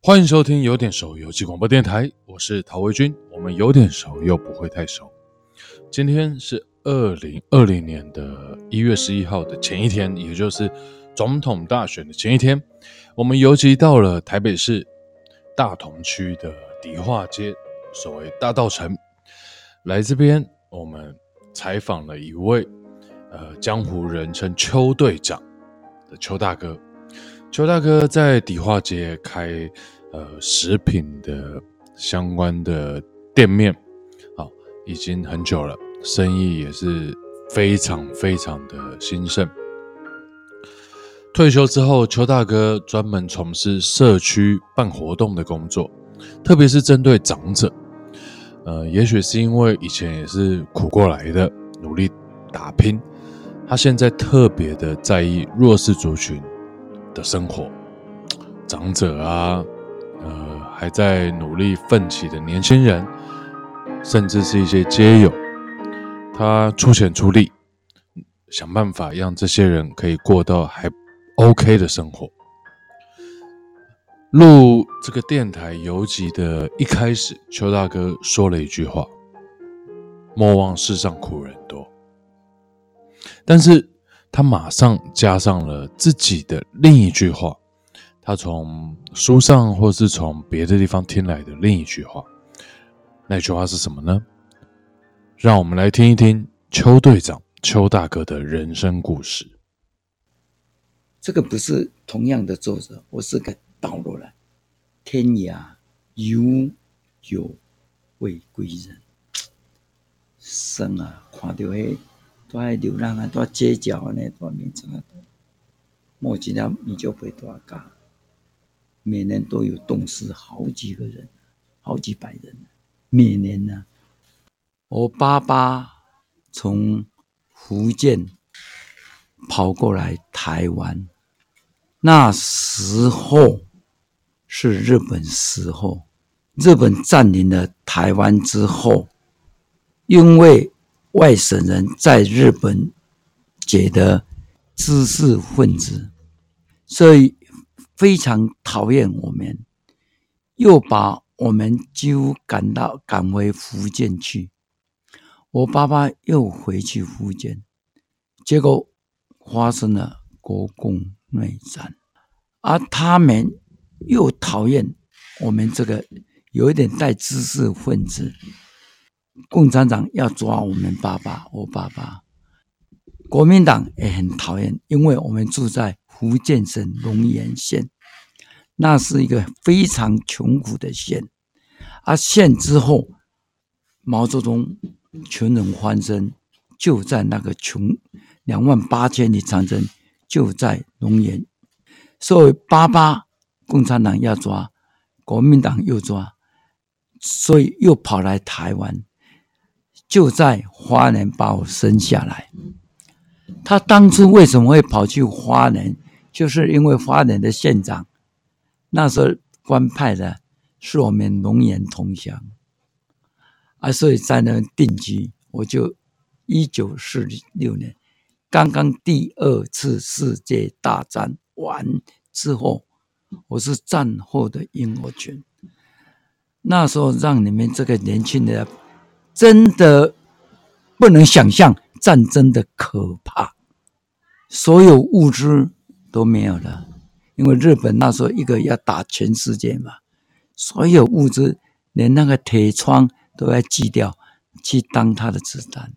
欢迎收听有点熟游戏广播电台，我是陶维军。我们有点熟又不会太熟。今天是二零二零年的一月十一号的前一天，也就是总统大选的前一天。我们游击到了台北市大同区的迪化街，所谓大道城。来这边，我们采访了一位呃江湖人称邱队长的邱大哥。邱大哥在迪化街开呃食品的相关的店面，好，已经很久了，生意也是非常非常的兴盛。退休之后，邱大哥专门从事社区办活动的工作，特别是针对长者。呃，也许是因为以前也是苦过来的，努力打拼，他现在特别的在意弱势族群。的生活，长者啊，呃，还在努力奋起的年轻人，甚至是一些街友，他出钱出力，想办法让这些人可以过到还 OK 的生活。录这个电台游记的一开始，邱大哥说了一句话：“莫忘世上苦人多。”但是。他马上加上了自己的另一句话，他从书上或是从别的地方听来的另一句话。那句话是什么呢？让我们来听一听邱队长、邱大哥的人生故事。这个不是同样的作者，我是个倒落来。天涯犹有未归人，生啊，看到黑。都爱流浪啊，都街角啊，那多名称啊，莫吉拉米就会多嘎，每年都有冻死好几个人，好几百人，每年呢、啊。我爸爸从福建跑过来台湾，那时候是日本时候，日本占领了台湾之后，因为。外省人在日本觉得知识分子，所以非常讨厌我们，又把我们几乎赶到赶回福建去。我爸爸又回去福建，结果发生了国共内战，而他们又讨厌我们这个有一点带知识分子。共产党要抓我们爸爸，我爸爸，国民党也很讨厌，因为我们住在福建省龙岩县，那是一个非常穷苦的县。而县之后，毛泽东穷人翻身，就在那个穷两万八千里长征，就在龙岩。所以爸爸共产党要抓，国民党又抓，所以又跑来台湾。就在花莲把我生下来。他当初为什么会跑去花莲？就是因为花莲的县长那时候官派的是我们龙岩同乡，啊，所以在那定居。我就一九四六年，刚刚第二次世界大战完之后，我是战后的婴儿群。那时候让你们这个年轻的。真的不能想象战争的可怕，所有物资都没有了，因为日本那时候一个要打全世界嘛，所有物资连那个铁窗都要锯掉，去当他的子弹。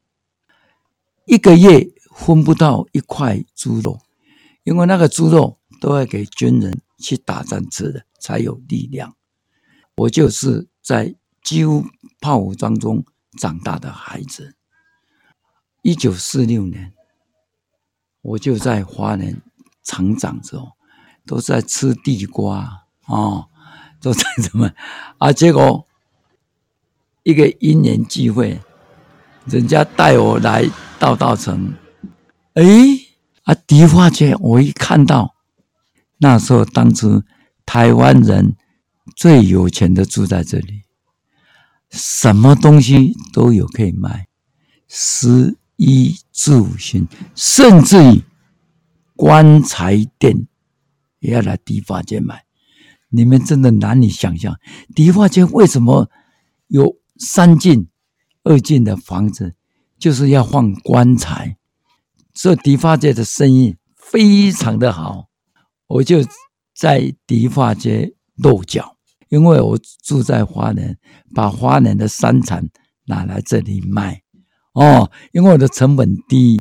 一个月分不到一块猪肉，因为那个猪肉都要给军人去打仗吃的，才有力量。我就是在几乎炮火当中。长大的孩子，一九四六年，我就在华人成长之后，都在吃地瓜啊、哦，都在什么啊？结果一个因缘际会，人家带我来大稻城，哎啊，迪化街，我一看到，那时候当初台湾人最有钱的住在这里。什么东西都有可以卖，食衣住行，甚至于棺材店也要来迪化街买。你们真的难以想象，迪化街为什么有三进二进的房子，就是要放棺材。这迪化街的生意非常的好，我就在迪化街落脚，因为我住在花莲，把花莲的山产拿来这里卖。哦，因为我的成本低，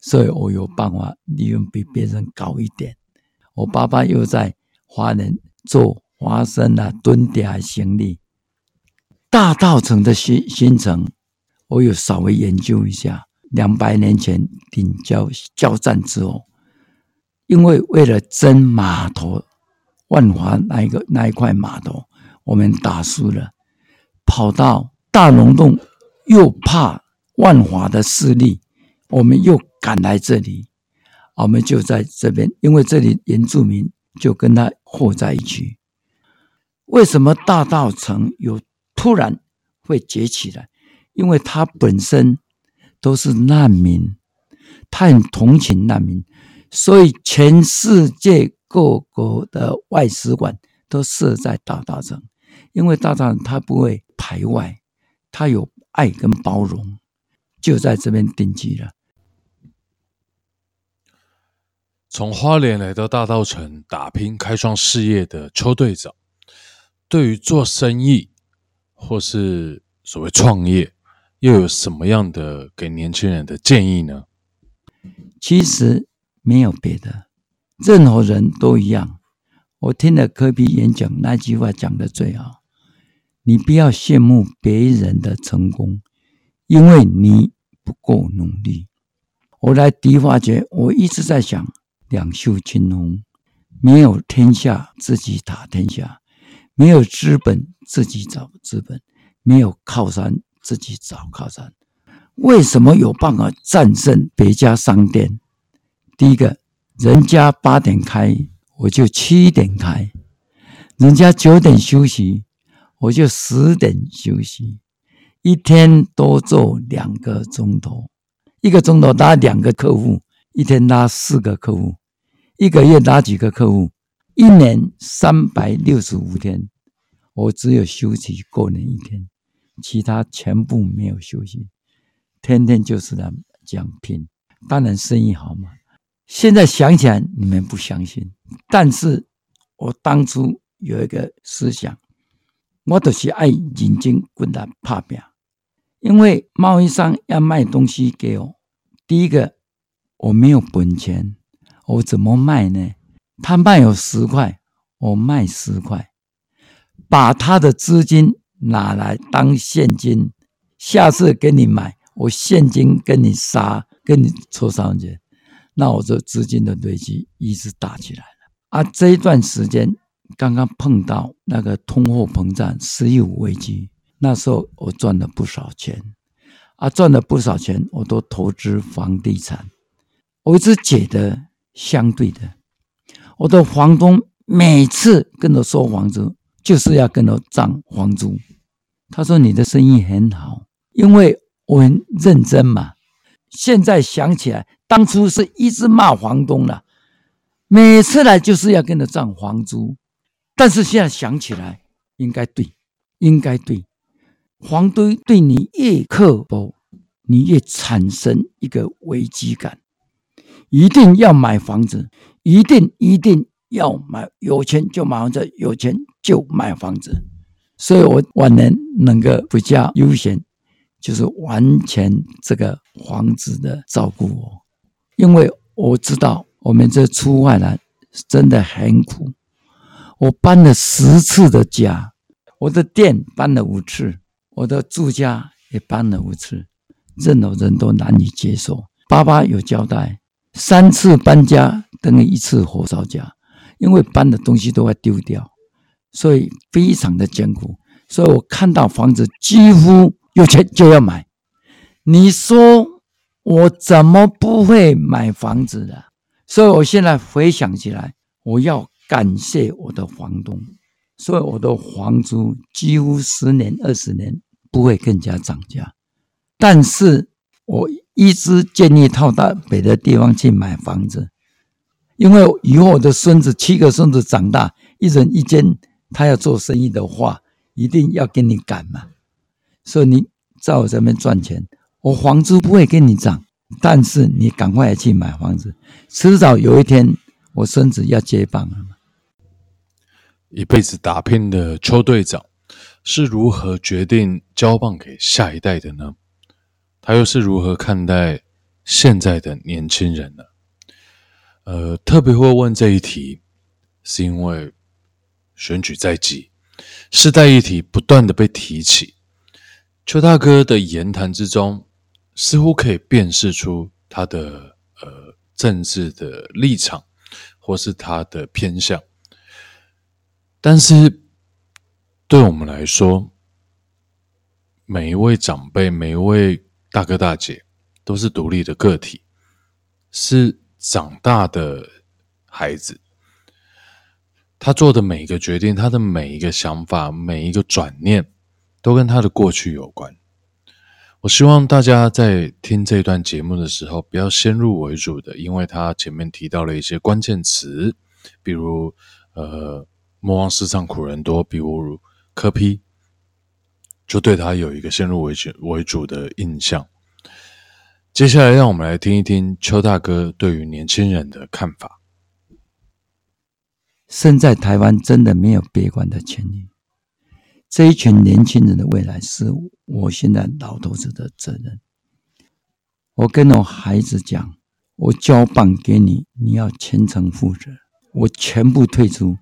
所以我有办法利润比别人高一点。我爸爸又在花莲做花生啊、蹲点啊、行李。大稻埕的新新城，我有稍微研究一下。两百年前鼎交交战之后，因为为了争码头，万华那一个那一块码头，我们打输了，跑到大龙洞，又怕。万华的势力，我们又赶来这里，我们就在这边，因为这里原住民就跟他和在一起。为什么大道城有突然会崛起来？因为他本身都是难民，他很同情难民，所以全世界各国的外使馆都设在大道城，因为大稻埕他不会排外，它有爱跟包容。就在这边定居了。从花莲来到大道城打拼开创事业的邱队长，对于做生意或是所谓创业，又有什么样的给年轻人的建议呢？其实没有别的，任何人都一样。我听了科比演讲那句话讲得最好：你不要羡慕别人的成功。因为你不够努力，我来迪化街，我一直在想，两袖清风，没有天下自己打天下，没有资本自己找资本，没有靠山自己找靠山。为什么有办法战胜别家商店？第一个，人家八点开，我就七点开；人家九点休息，我就十点休息。一天多做两个钟头，一个钟头拉两个客户，一天拉四个客户，一个月拉几个客户？一年三百六十五天，我只有休息过年一天，其他全部没有休息，天天就是这样拼。当然生意好嘛。现在想起来你们不相信，但是我当初有一个思想，我都是爱认真滚蛋打拼。因为贸易商要卖东西给我，第一个我没有本钱，我怎么卖呢？他卖有十块，我卖十块，把他的资金拿来当现金，下次给你买，我现金跟你杀，跟你抽上去，那我这资金的堆积一直大起来了。啊，这一段时间刚刚碰到那个通货膨胀、石油危机。那时候我赚了不少钱，啊，赚了不少钱，我都投资房地产。我一直觉得相对的，我的房东每次跟我收房租，就是要跟我涨房租。他说你的生意很好，因为我很认真嘛。现在想起来，当初是一直骂房东了，每次来就是要跟我涨房租。但是现在想起来，应该对，应该对。房东对你越刻薄，你越产生一个危机感。一定要买房子，一定一定要买，有钱就买房子，有钱就买房子。所以我晚年能够比较悠闲，就是完全这个房子的照顾我，因为我知道我们这出外来真的很苦。我搬了十次的家，我的店搬了五次。我的住家也搬了五次，任何人都难以接受。爸爸有交代，三次搬家等于一次火烧家，因为搬的东西都要丢掉，所以非常的艰苦。所以我看到房子几乎有钱就要买。你说我怎么不会买房子的？所以我现在回想起来，我要感谢我的房东，所以我的房租几乎十年、二十年。不会更加涨价，但是我一直建议套到别的地方去买房子，因为以后我的孙子七个孙子长大，一人一间，他要做生意的话，一定要跟你赶嘛。所以你在我这边赚钱，我房租不会跟你涨，但是你赶快去买房子，迟早有一天我孙子要接棒了嘛。一辈子打拼的邱队长是如何决定交棒给下一代的呢？他又是如何看待现在的年轻人呢？呃，特别会问这一题，是因为选举在即，世代议题不断的被提起。邱大哥的言谈之中，似乎可以辨识出他的呃政治的立场，或是他的偏向。但是，对我们来说，每一位长辈、每一位大哥大姐，都是独立的个体，是长大的孩子。他做的每一个决定，他的每一个想法，每一个转念，都跟他的过去有关。我希望大家在听这段节目的时候，不要先入为主的，因为他前面提到了一些关键词，比如呃。莫忘世上苦人多，比如科批就对他有一个先入为主为主的印象。接下来，让我们来听一听邱大哥对于年轻人的看法。身在台湾，真的没有悲观的权利。这一群年轻人的未来，是我现在老头子的责任。我跟我孩子讲，我交棒给你，你要全程负责，我全部退出。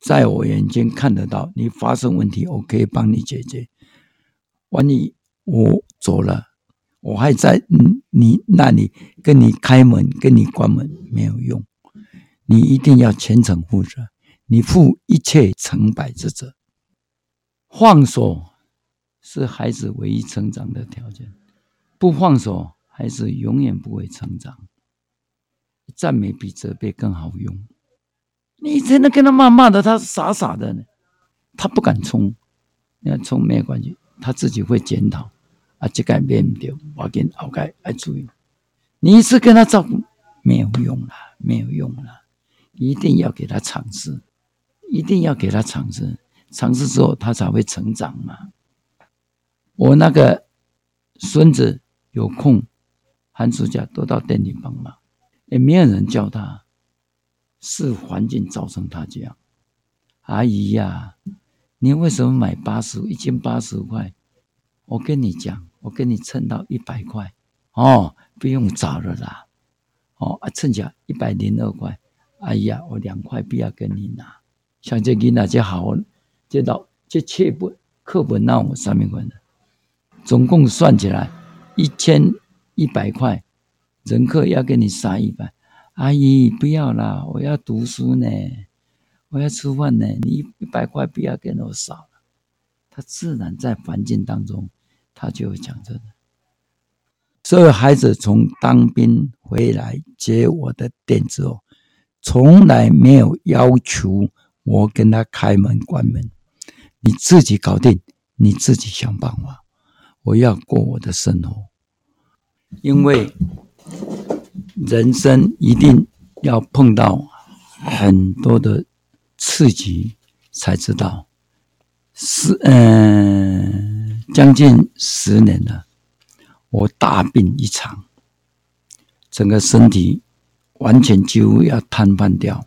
在我眼睛看得到，你发生问题，我可以帮你解决。万一我走了，我还在你那里跟你开门、跟你关门没有用，你一定要全程负责，你负一切成败之责。放手是孩子唯一成长的条件，不放手，孩子永远不会成长。赞美比责备更好用。你真的跟他骂骂的，他傻傻的呢，他不敢冲，你看冲没关系，他自己会检讨啊，这个变不掉，我跟后盖爱注意。你一直跟他照顾没有用了，没有用了，一定要给他尝试，一定要给他尝试，尝试之后他才会成长嘛。我那个孙子有空，寒暑假都到店里帮忙，也没有人叫他。是环境造成他这样。阿姨呀，你为什么买八十一斤八十块？我跟你讲，我跟你称到一百块哦，不用找了啦。哦，啊，称价一百零二块。哎呀，我两块不要跟你拿。像这囡仔就好，这道这课本课本那我上面关的，总共算起来一千一百块，人客要给你杀一百。阿姨，不要啦！我要读书呢，我要吃饭呢。你一百块不要给我少了。他自然在环境当中，他就会讲这个。所有孩子从当兵回来接我的店之后，从来没有要求我跟他开门关门，你自己搞定，你自己想办法。我要过我的生活，因为。人生一定要碰到很多的刺激，才知道是嗯，将近十年了，我大病一场，整个身体完全几乎要瘫痪掉，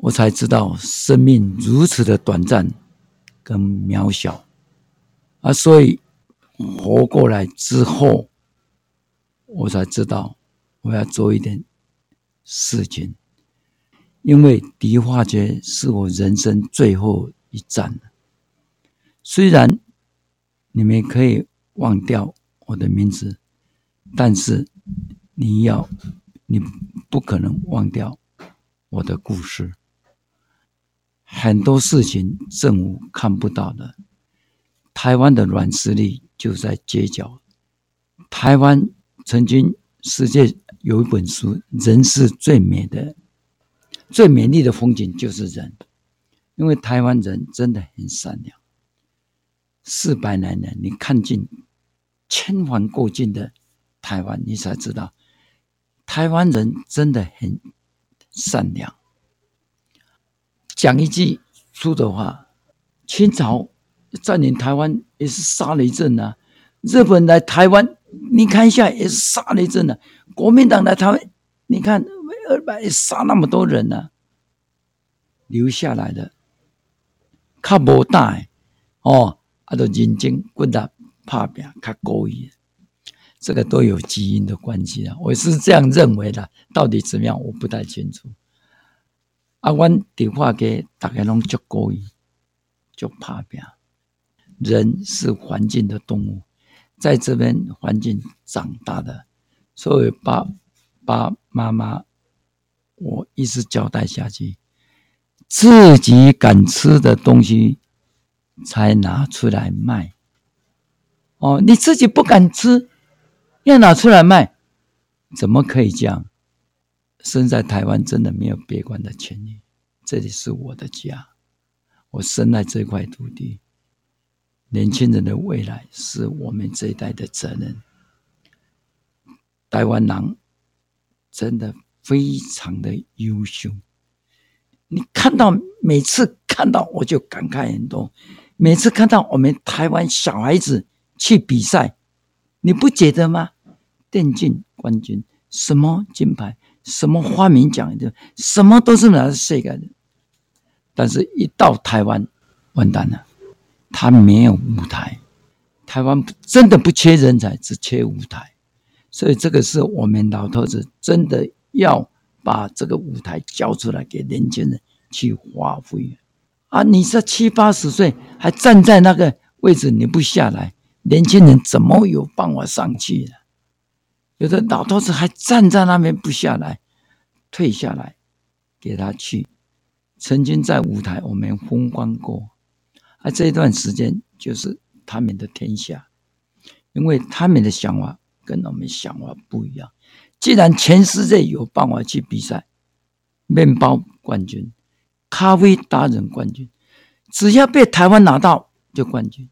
我才知道生命如此的短暂跟渺小啊！所以活过来之后。我才知道我要做一点事情，因为迪化街是我人生最后一站。虽然你们可以忘掉我的名字，但是你要，你不可能忘掉我的故事。很多事情政府看不到的，台湾的软实力就在街角，台湾。曾经，世界有一本书，人是最美的、最美丽的风景就是人，因为台湾人真的很善良。四百来年，你看尽千帆过尽的台湾，你才知道台湾人真的很善良。讲一句粗的话，清朝占领台湾也是杀了一阵啊。日本来台湾，你看一下也是杀了一阵啊。国民党来台湾，你看二百杀那么多人呢、啊，留下来的，较无胆哦，啊，都认真骨力打拼，较故意，这个都有基因的关系啊。我是这样认为的，到底怎么样，我不太清楚。啊，阮电话给大家拢足故意，足打拼。人是环境的动物，在这边环境长大的。所以，爸爸妈妈，我一直交代下去：自己敢吃的东西，才拿出来卖。哦，你自己不敢吃，要拿出来卖，怎么可以这样？生在台湾真的没有别管的权利，这里是我的家，我生在这块土地，年轻人的未来是我们这一代的责任。台湾人真的非常的优秀，你看到每次看到我就感慨很多。每次看到我们台湾小孩子去比赛，你不觉得吗？电竞冠军，什么金牌，什么花名奖的，什么都是拿世界的。但是，一到台湾，完蛋了，他没有舞台。台湾真的不缺人才，只缺舞台。所以，这个是我们老头子真的要把这个舞台交出来给年轻人去发挥啊！你这七八十岁还站在那个位置，你不下来，年轻人怎么有办法上去呢？有的老头子还站在那边不下来，退下来给他去。曾经在舞台我们风光过，啊，这一段时间就是他们的天下，因为他们的想法。跟我们想法不一样。既然全世界有办法去比赛，面包冠军、咖啡达人冠军，只要被台湾拿到就冠军。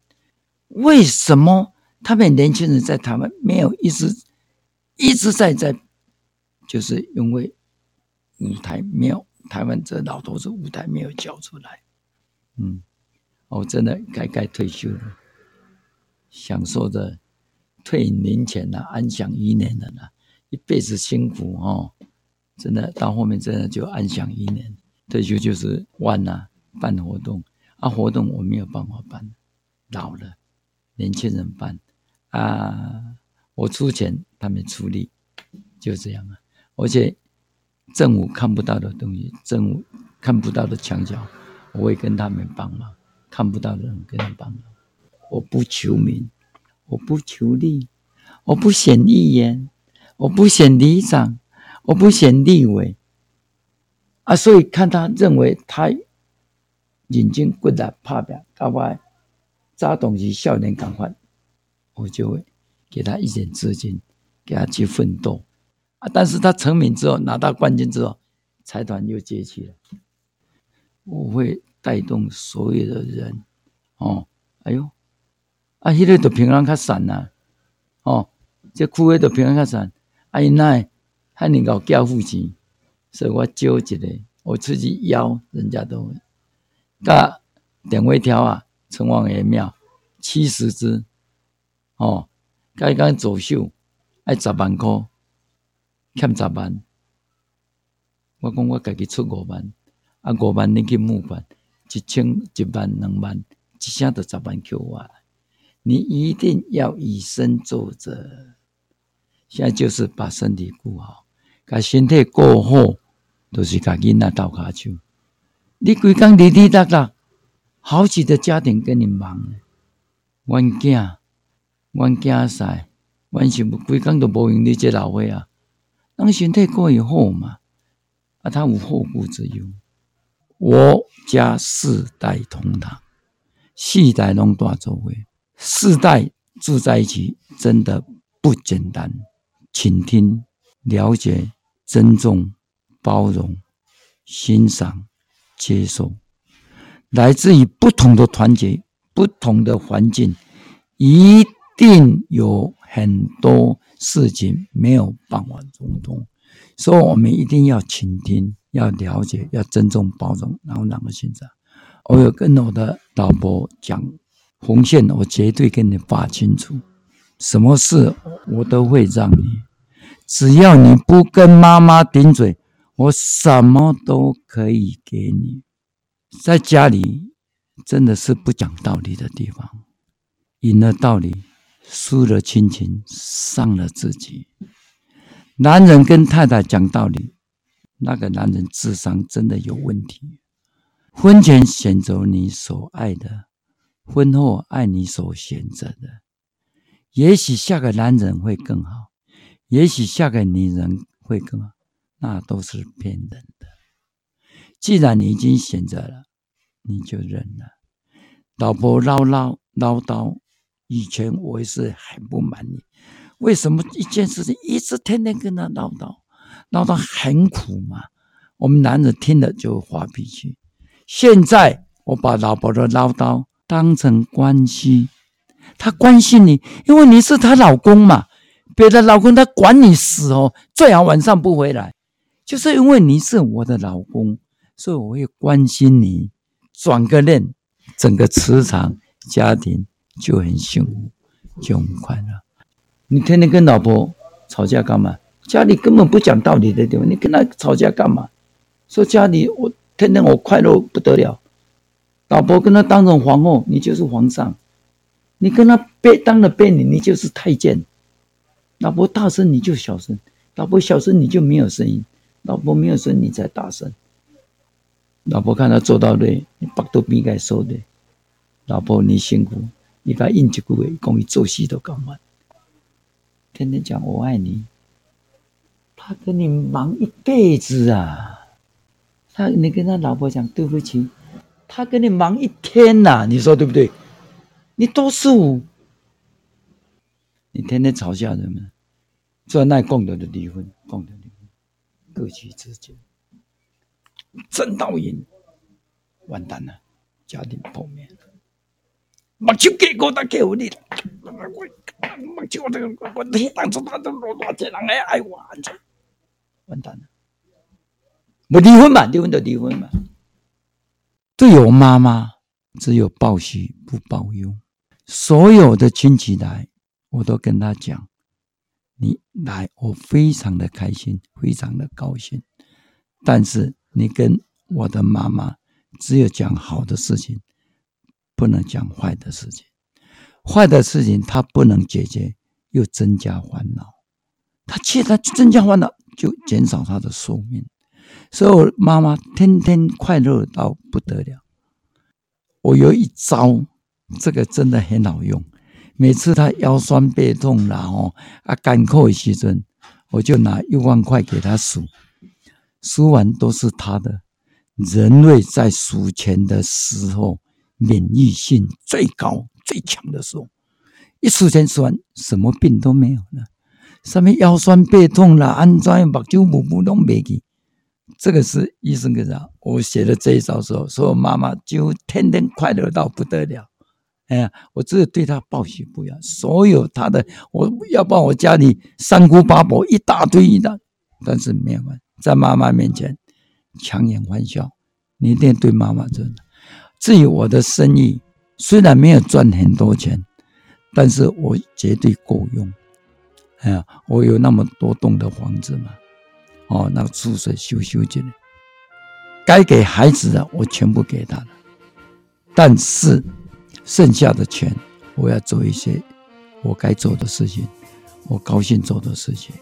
为什么他们年轻人在台湾没有一直一直在在？就是因为舞台没有，台湾这老头子舞台没有交出来。嗯，我真的该该退休了，享受着。退隐林前了，安享一年了呢，一辈子辛苦哦，真的到后面真的就安享一年，退休就是玩呐，办活动啊，活动我没有办法办，老了，年轻人办啊，我出钱，他们出力，就这样啊，而且政府看不到的东西，政府看不到的墙角，我会跟他们帮忙，看不到的人跟他们帮忙，我不求名。我不求利，我不选议员，我不选里长，我不选立委，啊，所以看他认为他眼睛骨力拍拼，搞不好早懂是少年赶快，我就会给他一点资金，给他去奋斗啊。但是他成名之后，拿到冠军之后，财团又接起了，我会带动所有的人，哦，哎呦。啊，迄个就平安较散呐，哦，这区位就平安较散。啊，因那还能够交付钱，所以我招一个，我自己邀人家都，甲电话条啊，城隍爷庙七十支，哦，甲伊讲走秀爱十万块，欠十万，我讲我家己出五万，啊五万你去募款，一千一万两万，一声都十万扣我。你一定要以身作则，现在就是把身体顾好，把身体顾好，都是家囡仔倒下去。你规工滴滴答答，好几个家庭跟你忙。阮囝，阮囝婿，阮媳妇规工都无用你这老岁啊。当身体过以后嘛，啊，他无后顾之忧。我家四代同堂，四代拢大做伙。四代住在一起真的不简单，倾听、了解、尊重、包容、欣赏、接受，来自于不同的团结、不同的环境，一定有很多事情没有办法沟通，所以我们一定要倾听，要了解，要尊重、包容，然后两个欣赏。我有跟我的老婆讲红线，我绝对跟你划清楚，什么事我都会让你，只要你不跟妈妈顶嘴，我什么都可以给你。在家里真的是不讲道理的地方，赢了道理，输了亲情，伤了自己。男人跟太太讲道理，那个男人智商真的有问题。婚前选择你所爱的，婚后爱你所选择的。也许下个男人会更好，也许下个女人会更好，那都是骗人的。既然你已经选择了，你就认了。老婆唠唠唠叨，以前我也是很不满意。为什么一件事情一直天天跟他唠叨，唠叨很苦嘛？我们男人听了就发脾气。现在我把老婆的唠叨当成关心，他关心你，因为你是他老公嘛。别的老公他管你死哦，最好晚上不回来，就是因为你是我的老公，所以我会关心你。转个念，整个磁场家庭就很幸福，就很快乐。你天天跟老婆吵架干嘛？家里根本不讲道理的地方，你跟他吵架干嘛？说家里我天天我快乐不得了，老婆跟他当成皇后，你就是皇上；你跟他别当了婢女，你就是太监。老婆大声你就小声，老婆小声你就没有声音，老婆没有声你才大声。老婆看他做到累，你把都不应该说的。老婆你辛苦，你把应急部位讲你做戏都干嘛？天天讲我爱你，他跟你忙一辈子啊！他你跟他老婆讲对不起，他跟你忙一天呐、啊！你说对不对？你多数，你天天吵架人们，做那共同的离婚，共同离婚，各取之间，真倒赢，完蛋了，家庭破灭了。目睭给我的给我的，我目睭我这个我你当初他都多多这人来爱我，完蛋了，我离婚嘛，离婚就离婚嘛。对我妈妈只有报喜不报忧，所有的亲戚来，我都跟他讲，你来我非常的开心，非常的高兴。但是你跟我的妈妈只有讲好的事情。不能讲坏的事情，坏的事情他不能解决，又增加烦恼。他既然增加烦恼，就减少他的寿命。所以，我妈妈天天快乐到不得了。我有一招，这个真的很好用。每次他腰酸背痛，然后啊干咳的时阵，我就拿一万块给他数，数完都是他的。人类在数钱的时候。免疫性最高最强的时候，一数钱数完，什么病都没有了。上面腰酸背痛了，安装目睭目不都没去。这个是医生给他，我写的这一招时候，说我妈妈就天天快乐到不得了。哎呀，我只有对她报喜不忧，所有她的，我要把我家里三姑八婆一大堆一大，但是没有关系，在妈妈面前强颜欢笑，你一定对妈妈真的。至于我的生意，虽然没有赚很多钱，但是我绝对够用。哎呀，我有那么多栋的房子嘛，哦，那个住水修修进来，该给孩子的我全部给他了，但是剩下的钱，我要做一些我该做的事情，我高兴做的事情。